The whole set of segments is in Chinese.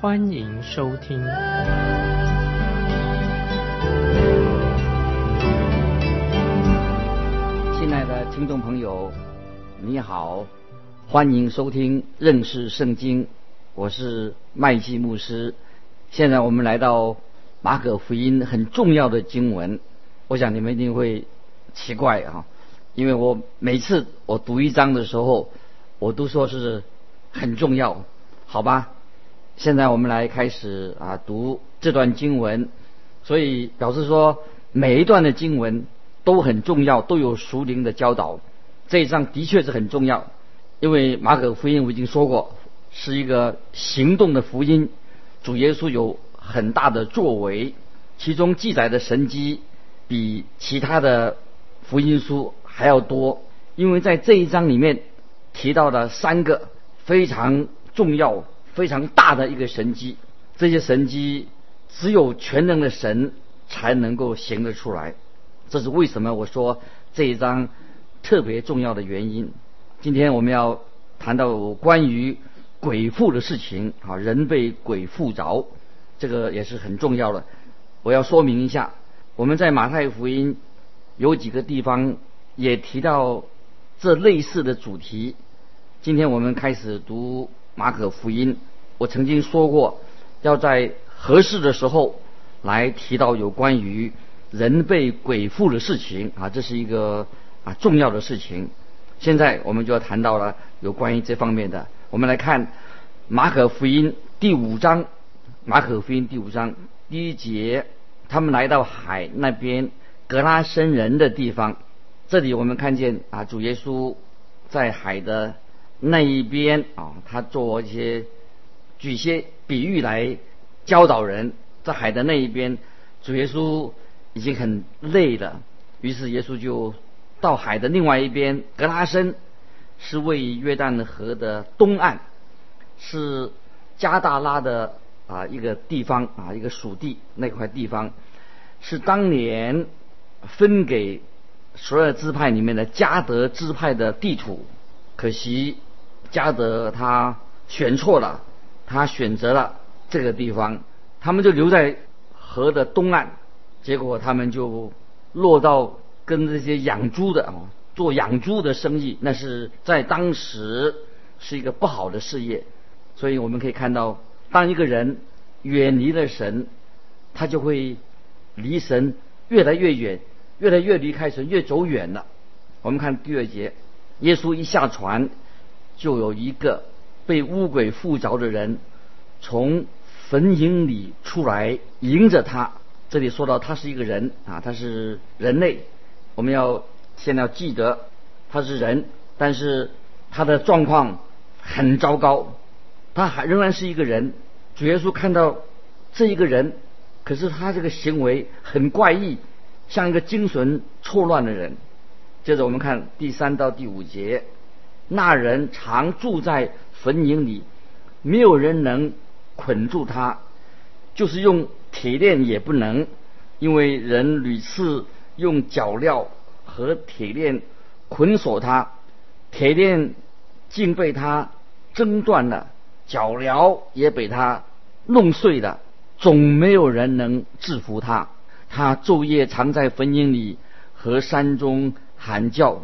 欢迎收听。亲爱的听众朋友，你好，欢迎收听认识圣经，我是麦基牧师。现在我们来到马可福音很重要的经文，我想你们一定会奇怪啊，因为我每次我读一章的时候，我都说是很重要，好吧？现在我们来开始啊读这段经文，所以表示说每一段的经文都很重要，都有属灵的教导。这一章的确是很重要，因为马可福音我已经说过是一个行动的福音，主耶稣有很大的作为，其中记载的神迹比其他的福音书还要多，因为在这一章里面提到了三个非常重要。非常大的一个神迹，这些神迹只有全能的神才能够行得出来。这是为什么？我说这一章特别重要的原因。今天我们要谈到关于鬼附的事情啊，人被鬼附着，这个也是很重要的。我要说明一下，我们在马太福音有几个地方也提到这类似的主题。今天我们开始读马可福音。我曾经说过，要在合适的时候来提到有关于人被鬼附的事情啊，这是一个啊重要的事情。现在我们就要谈到了有关于这方面的。我们来看马可福音第五章，马可福音第五章第一节，他们来到海那边格拉森人的地方，这里我们看见啊主耶稣在海的那一边啊，他做一些。举些比喻来教导人，在海的那一边，主耶稣已经很累了，于是耶稣就到海的另外一边，格拉森是位于约旦河的东岸，是加大拉的啊一个地方啊一个属地那块地方，是当年分给所有支派里面的加德支派的地土，可惜加德他选错了。他选择了这个地方，他们就留在河的东岸，结果他们就落到跟这些养猪的啊做养猪的生意，那是在当时是一个不好的事业。所以我们可以看到，当一个人远离了神，他就会离神越来越远，越来越离开神，越走远了。我们看第二节，耶稣一下船，就有一个。被乌鬼附着的人从坟茔里出来迎着他。这里说到他是一个人啊，他是人类。我们要先要记得他是人，但是他的状况很糟糕。他还仍然是一个人。主耶稣看到这一个人，可是他这个行为很怪异，像一个精神错乱的人。接着我们看第三到第五节，那人常住在。坟茔里，没有人能捆住他，就是用铁链也不能，因为人屡次用脚镣和铁链捆锁他，铁链竟被他挣断了，脚镣也被他弄碎了，总没有人能制服他。他昼夜藏在坟茔里和山中喊叫，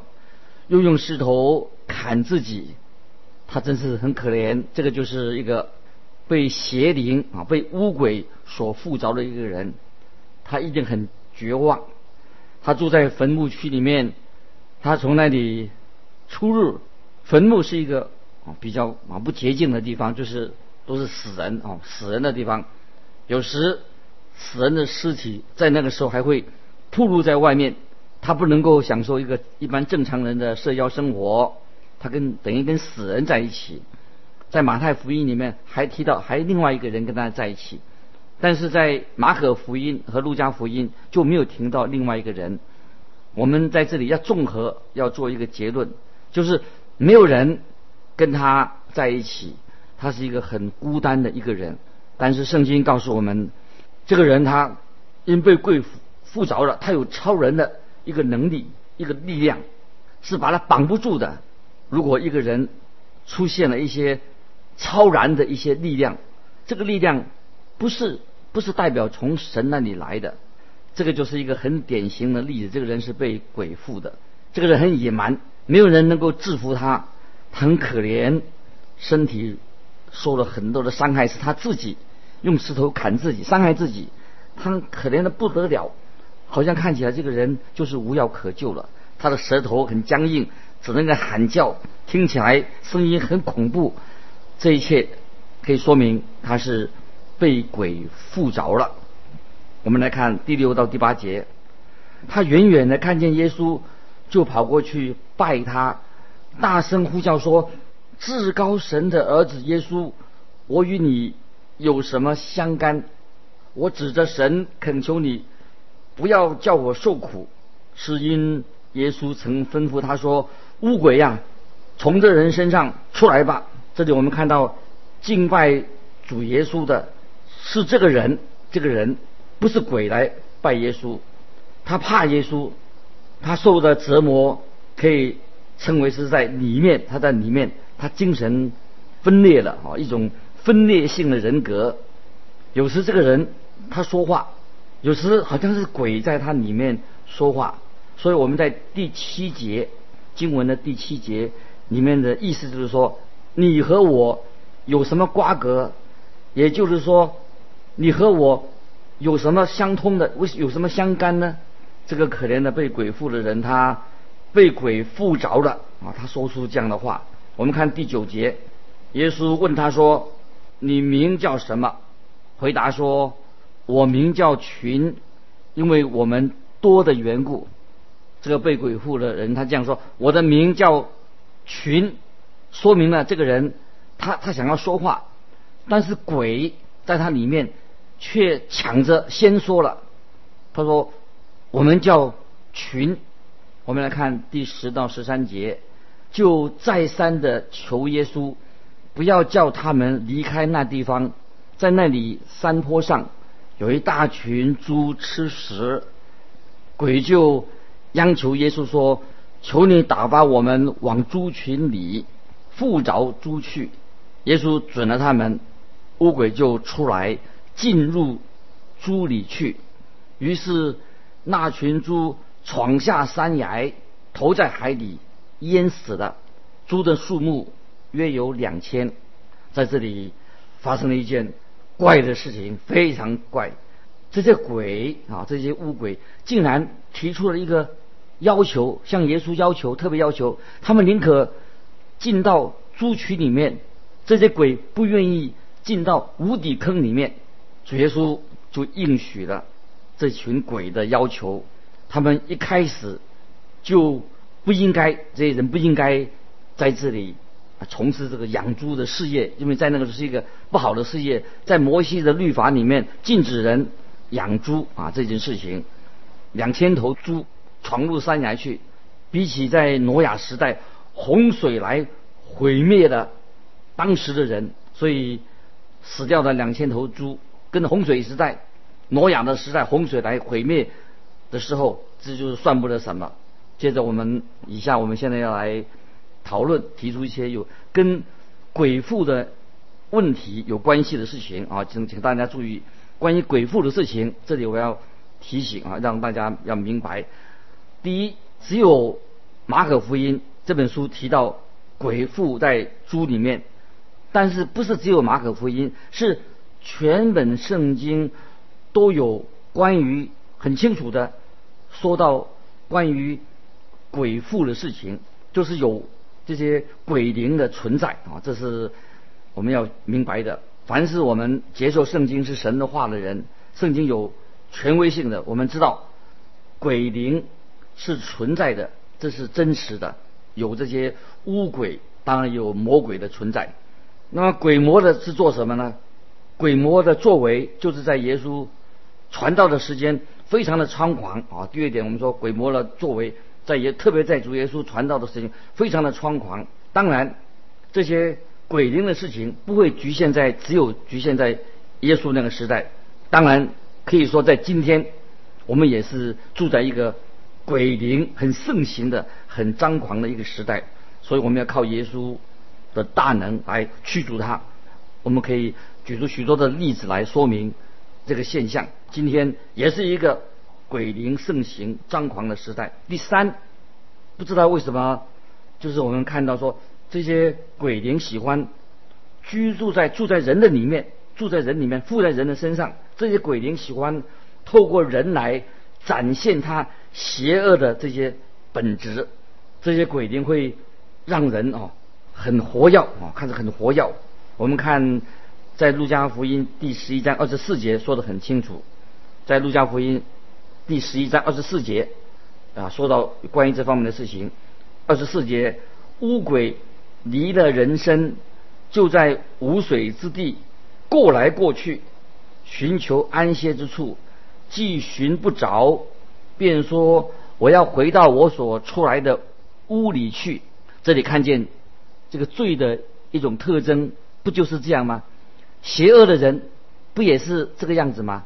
又用石头砍自己。他真是很可怜，这个就是一个被邪灵啊、被巫鬼所附着的一个人，他一定很绝望。他住在坟墓区里面，他从那里出入。坟墓是一个啊比较啊不洁净的地方，就是都是死人啊死人的地方。有时死人的尸体在那个时候还会暴露在外面，他不能够享受一个一般正常人的社交生活。他跟等于跟死人在一起，在马太福音里面还提到还另外一个人跟他在一起，但是在马可福音和路加福音就没有听到另外一个人。我们在这里要综合要做一个结论，就是没有人跟他在一起，他是一个很孤单的一个人。但是圣经告诉我们，这个人他因被贵妇附着了，他有超人的一个能力、一个力量，是把他绑不住的。如果一个人出现了一些超然的一些力量，这个力量不是不是代表从神那里来的，这个就是一个很典型的例子。这个人是被鬼附的，这个人很野蛮，没有人能够制服他，很可怜，身体受了很多的伤害，是他自己用石头砍自己，伤害自己，他可怜的不得了，好像看起来这个人就是无药可救了。他的舌头很僵硬，只能在喊叫，听起来声音很恐怖。这一切可以说明他是被鬼附着了。我们来看第六到第八节，他远远的看见耶稣，就跑过去拜他，大声呼叫说：“至高神的儿子耶稣，我与你有什么相干？我指着神恳求你，不要叫我受苦，是因耶稣曾吩咐他说：乌鬼呀，从这人身上出来吧。”这里我们看到敬拜主耶稣的是这个人，这个人不是鬼来拜耶稣，他怕耶稣，他受的折磨可以称为是在里面，他在里面，他精神分裂了啊，一种分裂性的人格。有时这个人他说话，有时好像是鬼在他里面说话，所以我们在第七节经文的第七节里面的意思就是说。你和我有什么瓜葛？也就是说，你和我有什么相通的？为有什么相干呢？这个可怜的被鬼附的人，他被鬼附着了啊！他说出这样的话。我们看第九节，耶稣问他说：“你名叫什么？”回答说：“我名叫群，因为我们多的缘故。”这个被鬼附的人他这样说：“我的名叫群。”说明了这个人，他他想要说话，但是鬼在他里面却抢着先说了。他说：“我们叫群。”我们来看第十到十三节，就再三的求耶稣，不要叫他们离开那地方。在那里山坡上有一大群猪吃食，鬼就央求耶稣说：“求你打发我们往猪群里。”附着猪去，耶稣准了他们，乌鬼就出来进入猪里去。于是那群猪闯下山崖，投在海底，淹死了。猪的数目约有两千。在这里发生了一件怪的事情，非常怪。这些鬼啊，这些乌鬼竟然提出了一个要求，向耶稣要求，特别要求他们宁可。进到猪群里面，这些鬼不愿意进到无底坑里面，主耶稣就应许了这群鬼的要求。他们一开始就不应该，这些人不应该在这里从事这个养猪的事业，因为在那个是一个不好的事业。在摩西的律法里面禁止人养猪啊，这件事情，两千头猪闯入山崖去，比起在挪亚时代。洪水来毁灭了当时的人，所以死掉的两千头猪，跟洪水时代、挪亚的时代洪水来毁灭的时候，这就是算不得什么。接着我们以下，我们现在要来讨论，提出一些有跟鬼父的问题有关系的事情啊，请请大家注意，关于鬼父的事情，这里我要提醒啊，让大家要明白。第一，只有马可福音。这本书提到鬼附在猪里面，但是不是只有马可福音，是全本圣经都有关于很清楚的说到关于鬼附的事情，就是有这些鬼灵的存在啊，这是我们要明白的。凡是我们接受圣经是神的话的人，圣经有权威性的，我们知道鬼灵是存在的，这是真实的。有这些巫鬼，当然有魔鬼的存在。那么鬼魔的是做什么呢？鬼魔的作为，就是在耶稣传道的时间非常的猖狂啊。第二点，我们说鬼魔的作为，在也特别在主耶稣传道的时间非常的猖狂。当然，这些鬼灵的事情不会局限在只有局限在耶稣那个时代。当然，可以说在今天，我们也是住在一个鬼灵很盛行的、很张狂的一个时代。所以，我们要靠耶稣的大能来驱逐它。我们可以举出许多的例子来说明这个现象。今天也是一个鬼灵盛行、张狂的时代。第三，不知道为什么，就是我们看到说这些鬼灵喜欢居住在住在人的里面，住在人里面，附在人的身上。这些鬼灵喜欢透过人来展现他邪恶的这些本质。这些鬼灵会让人哦很活跃啊，看着很活跃。我们看，在路加福音第十一章二十四节说的很清楚，在路加福音第十一章二十四节啊，说到关于这方面的事情。二十四节，乌鬼离了人身，就在无水之地过来过去，寻求安歇之处，既寻不着，便说我要回到我所出来的屋里去。这里看见这个罪的一种特征。不就是这样吗？邪恶的人不也是这个样子吗？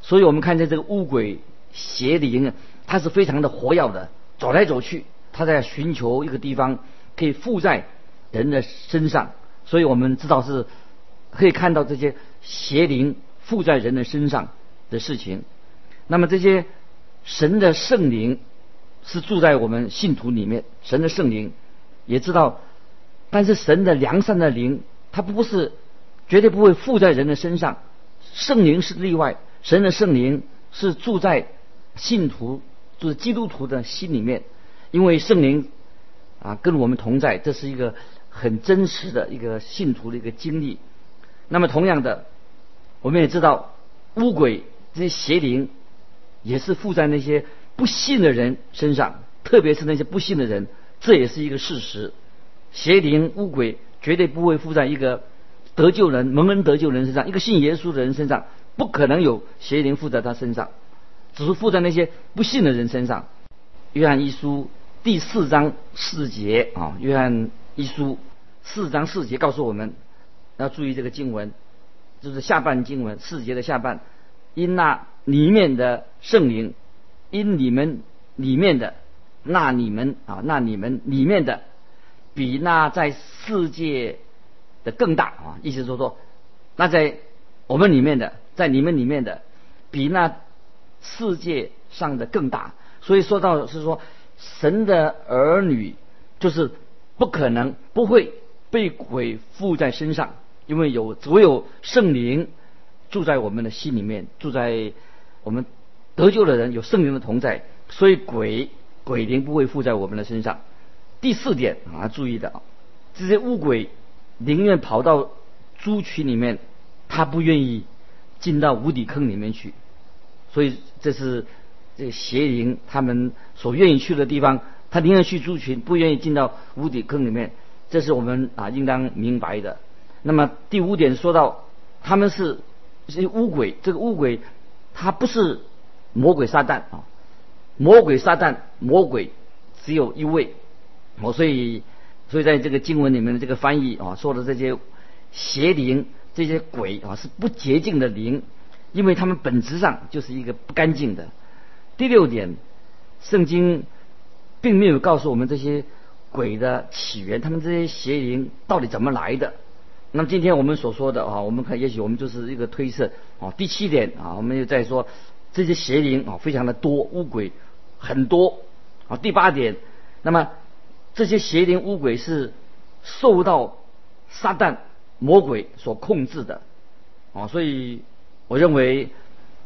所以我们看见这个乌鬼邪灵啊，它是非常的活跃的，走来走去，他在寻求一个地方可以附在人的身上。所以我们知道是可以看到这些邪灵附在人的身上的事情。那么这些神的圣灵是住在我们信徒里面，神的圣灵也知道，但是神的良善的灵。他不是绝对不会附在人的身上，圣灵是例外。神的圣灵是住在信徒，就是基督徒的心里面，因为圣灵啊跟我们同在，这是一个很真实的一个信徒的一个经历。那么同样的，我们也知道巫鬼这些邪灵也是附在那些不信的人身上，特别是那些不信的人，这也是一个事实。邪灵污鬼。绝对不会附在一个得救人、蒙恩得救人身上，一个信耶稣的人身上，不可能有邪灵附在他身上，只是附在那些不信的人身上。约翰一书第四章四节啊，约翰一书四章四节告诉我们要注意这个经文，就是下半经文四节的下半，因那里面的圣灵，因你们里面的那你们啊，那你们里面的。比那在世界的更大啊！意思说说，那在我们里面的，在你们里面的，比那世界上的更大。所以说到是说，神的儿女就是不可能不会被鬼附在身上，因为有只有圣灵住在我们的心里面，住在我们得救的人有圣灵的同在，所以鬼鬼灵不会附在我们的身上。第四点啊，注意的，这些乌鬼宁愿跑到猪群里面，他不愿意进到无底坑里面去。所以这是这邪灵他们所愿意去的地方，他宁愿去猪群，不愿意进到无底坑里面。这是我们啊应当明白的。那么第五点说到，他们是这些乌鬼，这个乌鬼他不是魔鬼撒旦啊，魔鬼撒旦魔鬼只有一位。哦，所以，所以在这个经文里面的这个翻译啊，说的这些邪灵、这些鬼啊，是不洁净的灵，因为他们本质上就是一个不干净的。第六点，圣经并没有告诉我们这些鬼的起源，他们这些邪灵到底怎么来的。那么今天我们所说的啊，我们看，也许我们就是一个推测啊。第七点啊，我们又在说这些邪灵啊，非常的多，乌鬼很多啊。第八点，那么。这些邪灵乌鬼是受到撒旦魔鬼所控制的，啊，所以我认为，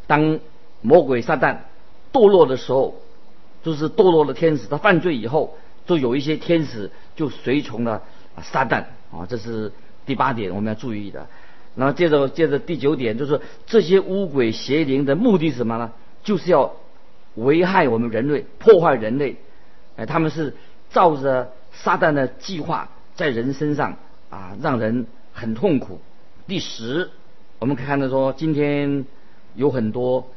当魔鬼撒旦堕落的时候，就是堕落的天使，他犯罪以后，就有一些天使就随从了撒旦，啊，这是第八点我们要注意的。然后接着接着第九点，就是这些污鬼邪灵的目的是什么呢？就是要危害我们人类，破坏人类，哎，他们是。照着撒旦的计划在人身上啊，让人很痛苦。第十，我们可以看到说，今天有很多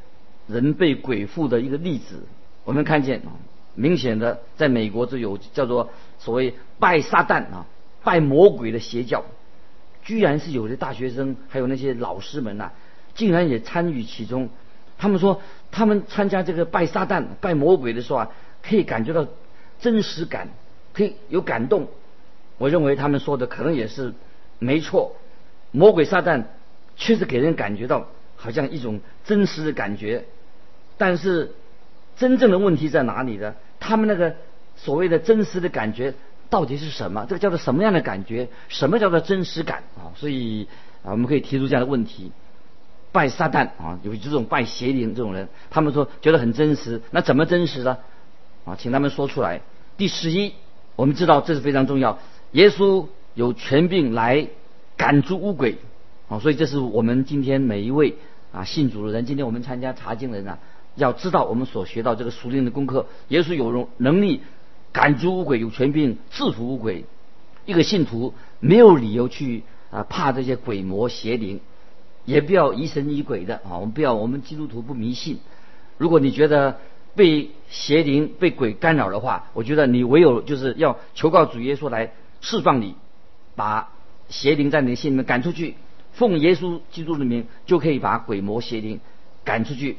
人被鬼附的一个例子。我们看见，明显的在美国就有叫做所谓拜撒旦啊、拜魔鬼的邪教，居然是有的大学生还有那些老师们呐，竟然也参与其中。他们说，他们参加这个拜撒旦、拜魔鬼的时候啊，可以感觉到真实感，可以有感动。我认为他们说的可能也是没错。魔鬼撒旦确实给人感觉到好像一种真实的感觉，但是。真正的问题在哪里呢？他们那个所谓的真实的感觉到底是什么？这个叫做什么样的感觉？什么叫做真实感啊？所以啊，我们可以提出这样的问题：拜撒旦啊，有这种拜邪灵这种人，他们说觉得很真实，那怎么真实呢？啊，请他们说出来。第十一，我们知道这是非常重要。耶稣有权柄来赶出污鬼啊，所以这是我们今天每一位啊信主的人，今天我们参加查经的人啊。要知道我们所学到这个属灵的功课，耶稣有容能力赶逐污鬼，有权柄制服污鬼。一个信徒没有理由去啊怕这些鬼魔邪灵，也不要疑神疑鬼的啊。我们不要，我们基督徒不迷信。如果你觉得被邪灵、被鬼干扰的话，我觉得你唯有就是要求告主耶稣来释放你，把邪灵在你的心里面赶出去。奉耶稣基督的名，就可以把鬼魔邪灵赶出去。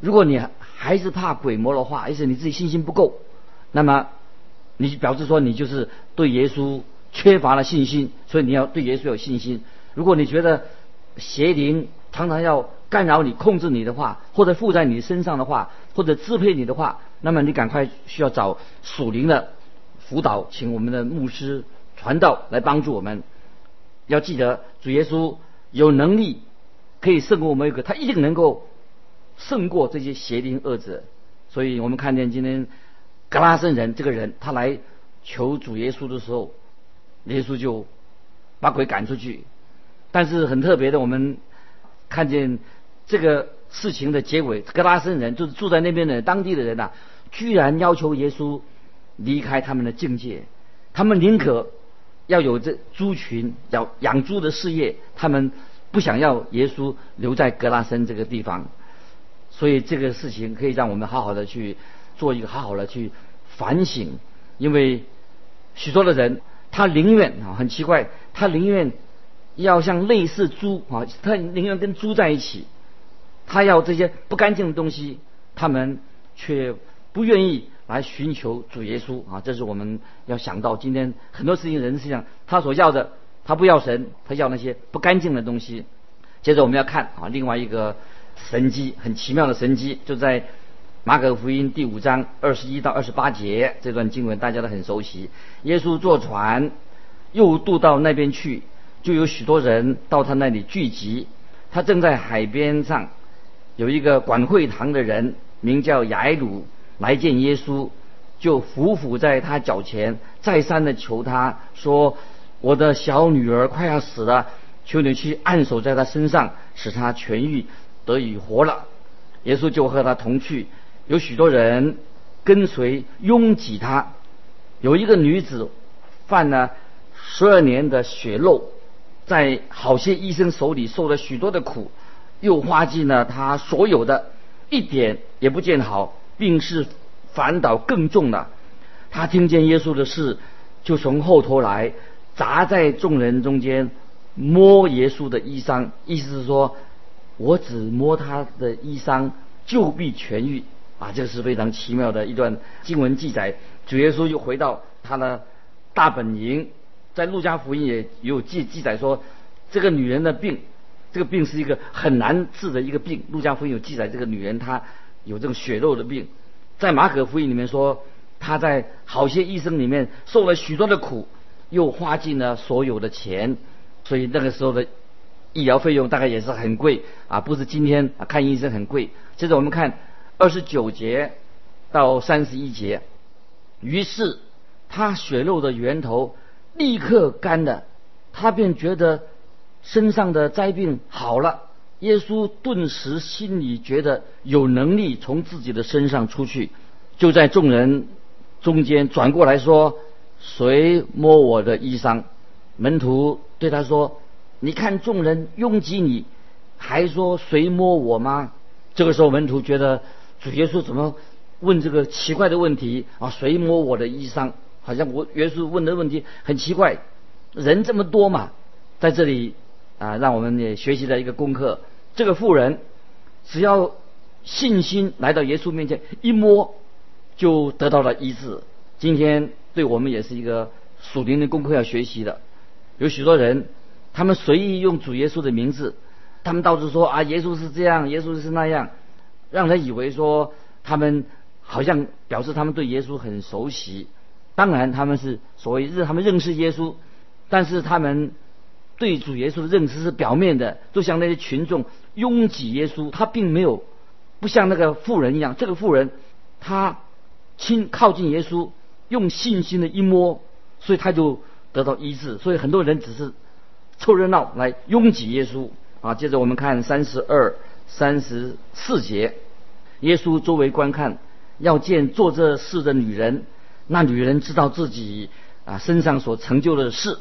如果你还是怕鬼魔的话，而且你自己信心不够，那么你表示说你就是对耶稣缺乏了信心，所以你要对耶稣有信心。如果你觉得邪灵常常要干扰你、控制你的话，或者附在你身上的话，或者支配你的话，那么你赶快需要找属灵的辅导，请我们的牧师传道来帮助我们。要记得主耶稣有能力可以胜过我们一个，他一定能够。胜过这些邪灵恶者，所以我们看见今天格拉森人这个人，他来求主耶稣的时候，耶稣就把鬼赶出去。但是很特别的，我们看见这个事情的结尾，格拉森人就是住在那边的当地的人呐，居然要求耶稣离开他们的境界，他们宁可要有这猪群，要养猪的事业，他们不想要耶稣留在格拉森这个地方。所以这个事情可以让我们好好的去做一个好好的去反省，因为许多的人他宁愿啊很奇怪，他宁愿要像类似猪啊，他宁愿跟猪在一起，他要这些不干净的东西，他们却不愿意来寻求主耶稣啊。这是我们要想到今天很多事情人实际上他所要的，他不要神，他要那些不干净的东西。接着我们要看啊另外一个。神机很奇妙的神机，就在马可福音第五章二十一到二十八节这段经文，大家都很熟悉。耶稣坐船又渡到那边去，就有许多人到他那里聚集。他正在海边上，有一个管会堂的人名叫雅鲁来见耶稣，就伏伏在他脚前，再三的求他说：“我的小女儿快要死了，求你去按手在她身上，使她痊愈。”得以活了，耶稣就和他同去，有许多人跟随拥挤他。有一个女子犯了十二年的血漏，在好些医生手里受了许多的苦，又花尽了他所有的，一点也不见好，病势反倒更重了。他听见耶稣的事，就从后头来，砸在众人中间，摸耶稣的衣裳，意思是说。我只摸他的衣裳，就必痊愈啊！这是非常奇妙的一段经文记载。主耶稣又回到他的大本营，在路加福音也有记记载说，这个女人的病，这个病是一个很难治的一个病。路加福音有记载，这个女人她有这个血肉的病。在马可福音里面说，她在好些医生里面受了许多的苦，又花尽了所有的钱，所以那个时候的。医疗费用大概也是很贵啊，不是今天啊看医生很贵。接着我们看二十九节到三十一节，于是他血肉的源头立刻干了，他便觉得身上的灾病好了。耶稣顿时心里觉得有能力从自己的身上出去，就在众人中间转过来说：“谁摸我的衣裳？”门徒对他说。你看众人拥挤你，还说谁摸我吗？这个时候门徒觉得主耶稣怎么问这个奇怪的问题啊？谁摸我的衣裳？好像我耶稣问的问题很奇怪。人这么多嘛，在这里啊，让我们也学习了一个功课。这个妇人只要信心来到耶稣面前，一摸就得到了医治。今天对我们也是一个属灵的功课要学习的。有许多人，他们随意用主耶稣的名字，他们到处说啊，耶稣是这样，耶稣是那样，让人以为说他们好像表示他们对耶稣很熟悉。当然他们是所谓认他们认识耶稣。但是他们对主耶稣的认识是表面的，就像那些群众拥挤耶稣，他并没有不像那个富人一样。这个富人他亲靠近耶稣，用信心的一摸，所以他就得到医治。所以很多人只是凑热闹来拥挤耶稣啊。接着我们看三十二、三十四节，耶稣周围观看，要见做这事的女人。那女人知道自己啊身上所成就的事。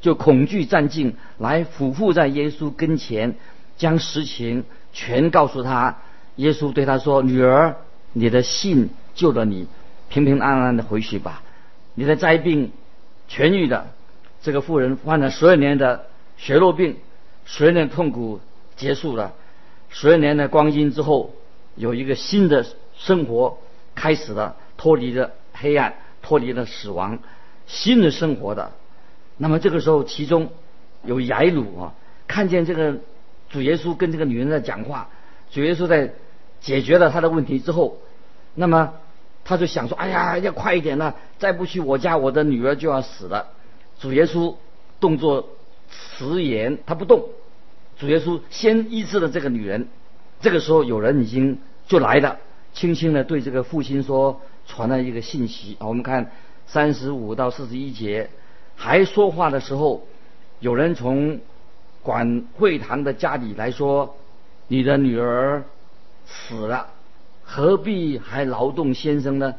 就恐惧战境来俯伏在耶稣跟前，将实情全告诉他。耶稣对他说：“女儿，你的信救了你，平平安安的回去吧。你的灾病痊愈了。这个妇人患了十二年的血肉病，十二年痛苦结束了，十二年的光阴之后，有一个新的生活开始了，脱离了黑暗，脱离了死亡，新的生活的。”那么这个时候，其中有雅鲁啊，看见这个主耶稣跟这个女人在讲话，主耶稣在解决了他的问题之后，那么他就想说：“哎呀，要快一点了，再不去我家，我的女儿就要死了。”主耶稣动作迟延，他不动。主耶稣先医治了这个女人。这个时候，有人已经就来了，轻轻的对这个父亲说，传了一个信息啊。我们看三十五到四十一节。还说话的时候，有人从管会堂的家里来说：“你的女儿死了，何必还劳动先生呢？”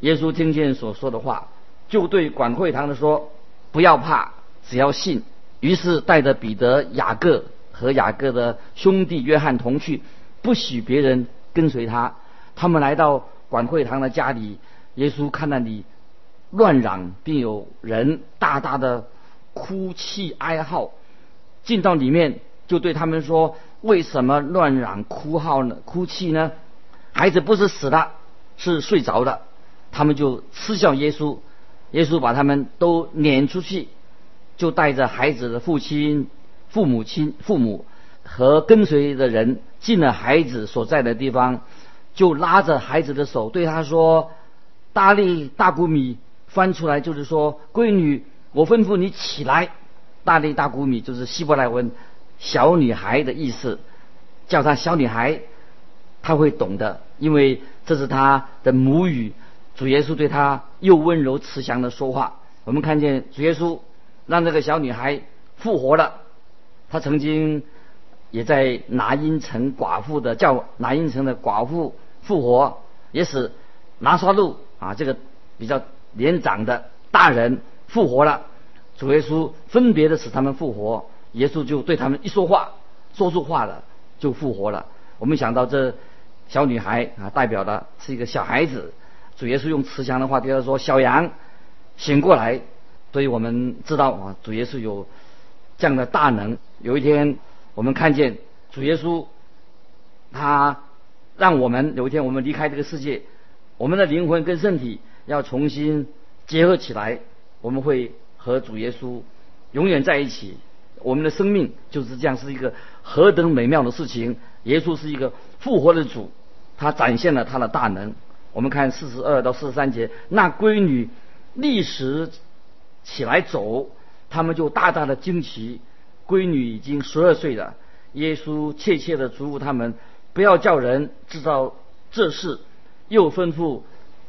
耶稣听见所说的话，就对管会堂的说：“不要怕，只要信。”于是带着彼得、雅各和雅各的兄弟约翰同去，不许别人跟随他。他们来到管会堂的家里，耶稣看到你。乱嚷，并有人大大的哭泣哀号。进到里面，就对他们说：“为什么乱嚷哭号呢？哭泣呢？孩子不是死了，是睡着了。”他们就嗤笑耶稣。耶稣把他们都撵出去，就带着孩子的父亲、父母亲、父母和跟随的人进了孩子所在的地方，就拉着孩子的手对他说：“大力大谷米。”翻出来就是说，闺女，我吩咐你起来。大力大谷米就是希伯来文小女孩的意思，叫她小女孩，她会懂的，因为这是她的母语。主耶稣对她又温柔慈祥的说话。我们看见主耶稣让这个小女孩复活了。他曾经也在拿因城寡妇的叫拿因城的寡妇复活，也使拿撒路啊这个比较。年长的大人复活了，主耶稣分别的使他们复活，耶稣就对他们一说话，说出话了，就复活了。我们想到这小女孩啊，代表的是一个小孩子，主耶稣用慈祥的话对他说：“小羊，醒过来。”所以我们知道啊，主耶稣有这样的大能。有一天，我们看见主耶稣，他让我们有一天我们离开这个世界，我们的灵魂跟身体。要重新结合起来，我们会和主耶稣永远在一起。我们的生命就是这样，是一个何等美妙的事情！耶稣是一个复活的主，他展现了他的大能。我们看四十二到四十三节，那闺女立时起来走，他们就大大的惊奇。闺女已经十二岁了。耶稣切切的嘱咐他们，不要叫人知道这事，又吩咐。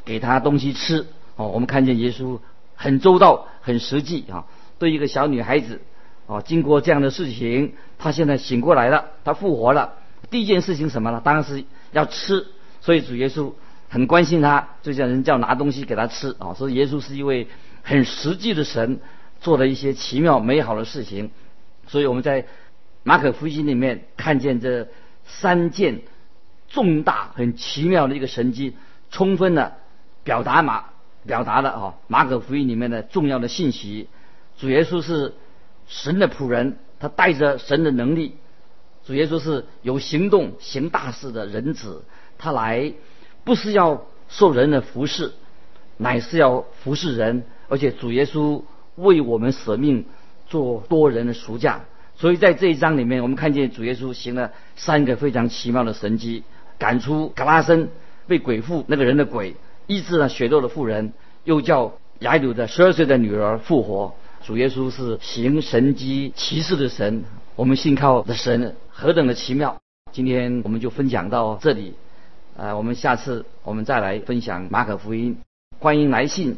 给他东西吃哦，我们看见耶稣很周到、很实际啊。对一个小女孩子哦，经过这样的事情，她现在醒过来了，她复活了。第一件事情什么呢？当然是要吃。所以主耶稣很关心她，就叫人叫拿东西给她吃啊。所以耶稣是一位很实际的神，做了一些奇妙美好的事情。所以我们在马可福音里面看见这三件重大、很奇妙的一个神迹，充分的表达马表达了啊马可福音里面的重要的信息。主耶稣是神的仆人，他带着神的能力。主耶稣是有行动、行大事的人子，他来不是要受人的服侍，乃是要服侍人，而且主耶稣为我们舍命做多人的赎价。所以在这一章里面，我们看见主耶稣行了三个非常奇妙的神迹：赶出格拉森被鬼附那个人的鬼，医治了血肉的妇人，又叫雅鲁的十二岁的女儿复活。主耶稣是行神机骑士的神，我们信靠的神何等的奇妙！今天我们就分享到这里，呃，我们下次我们再来分享马可福音。欢迎来信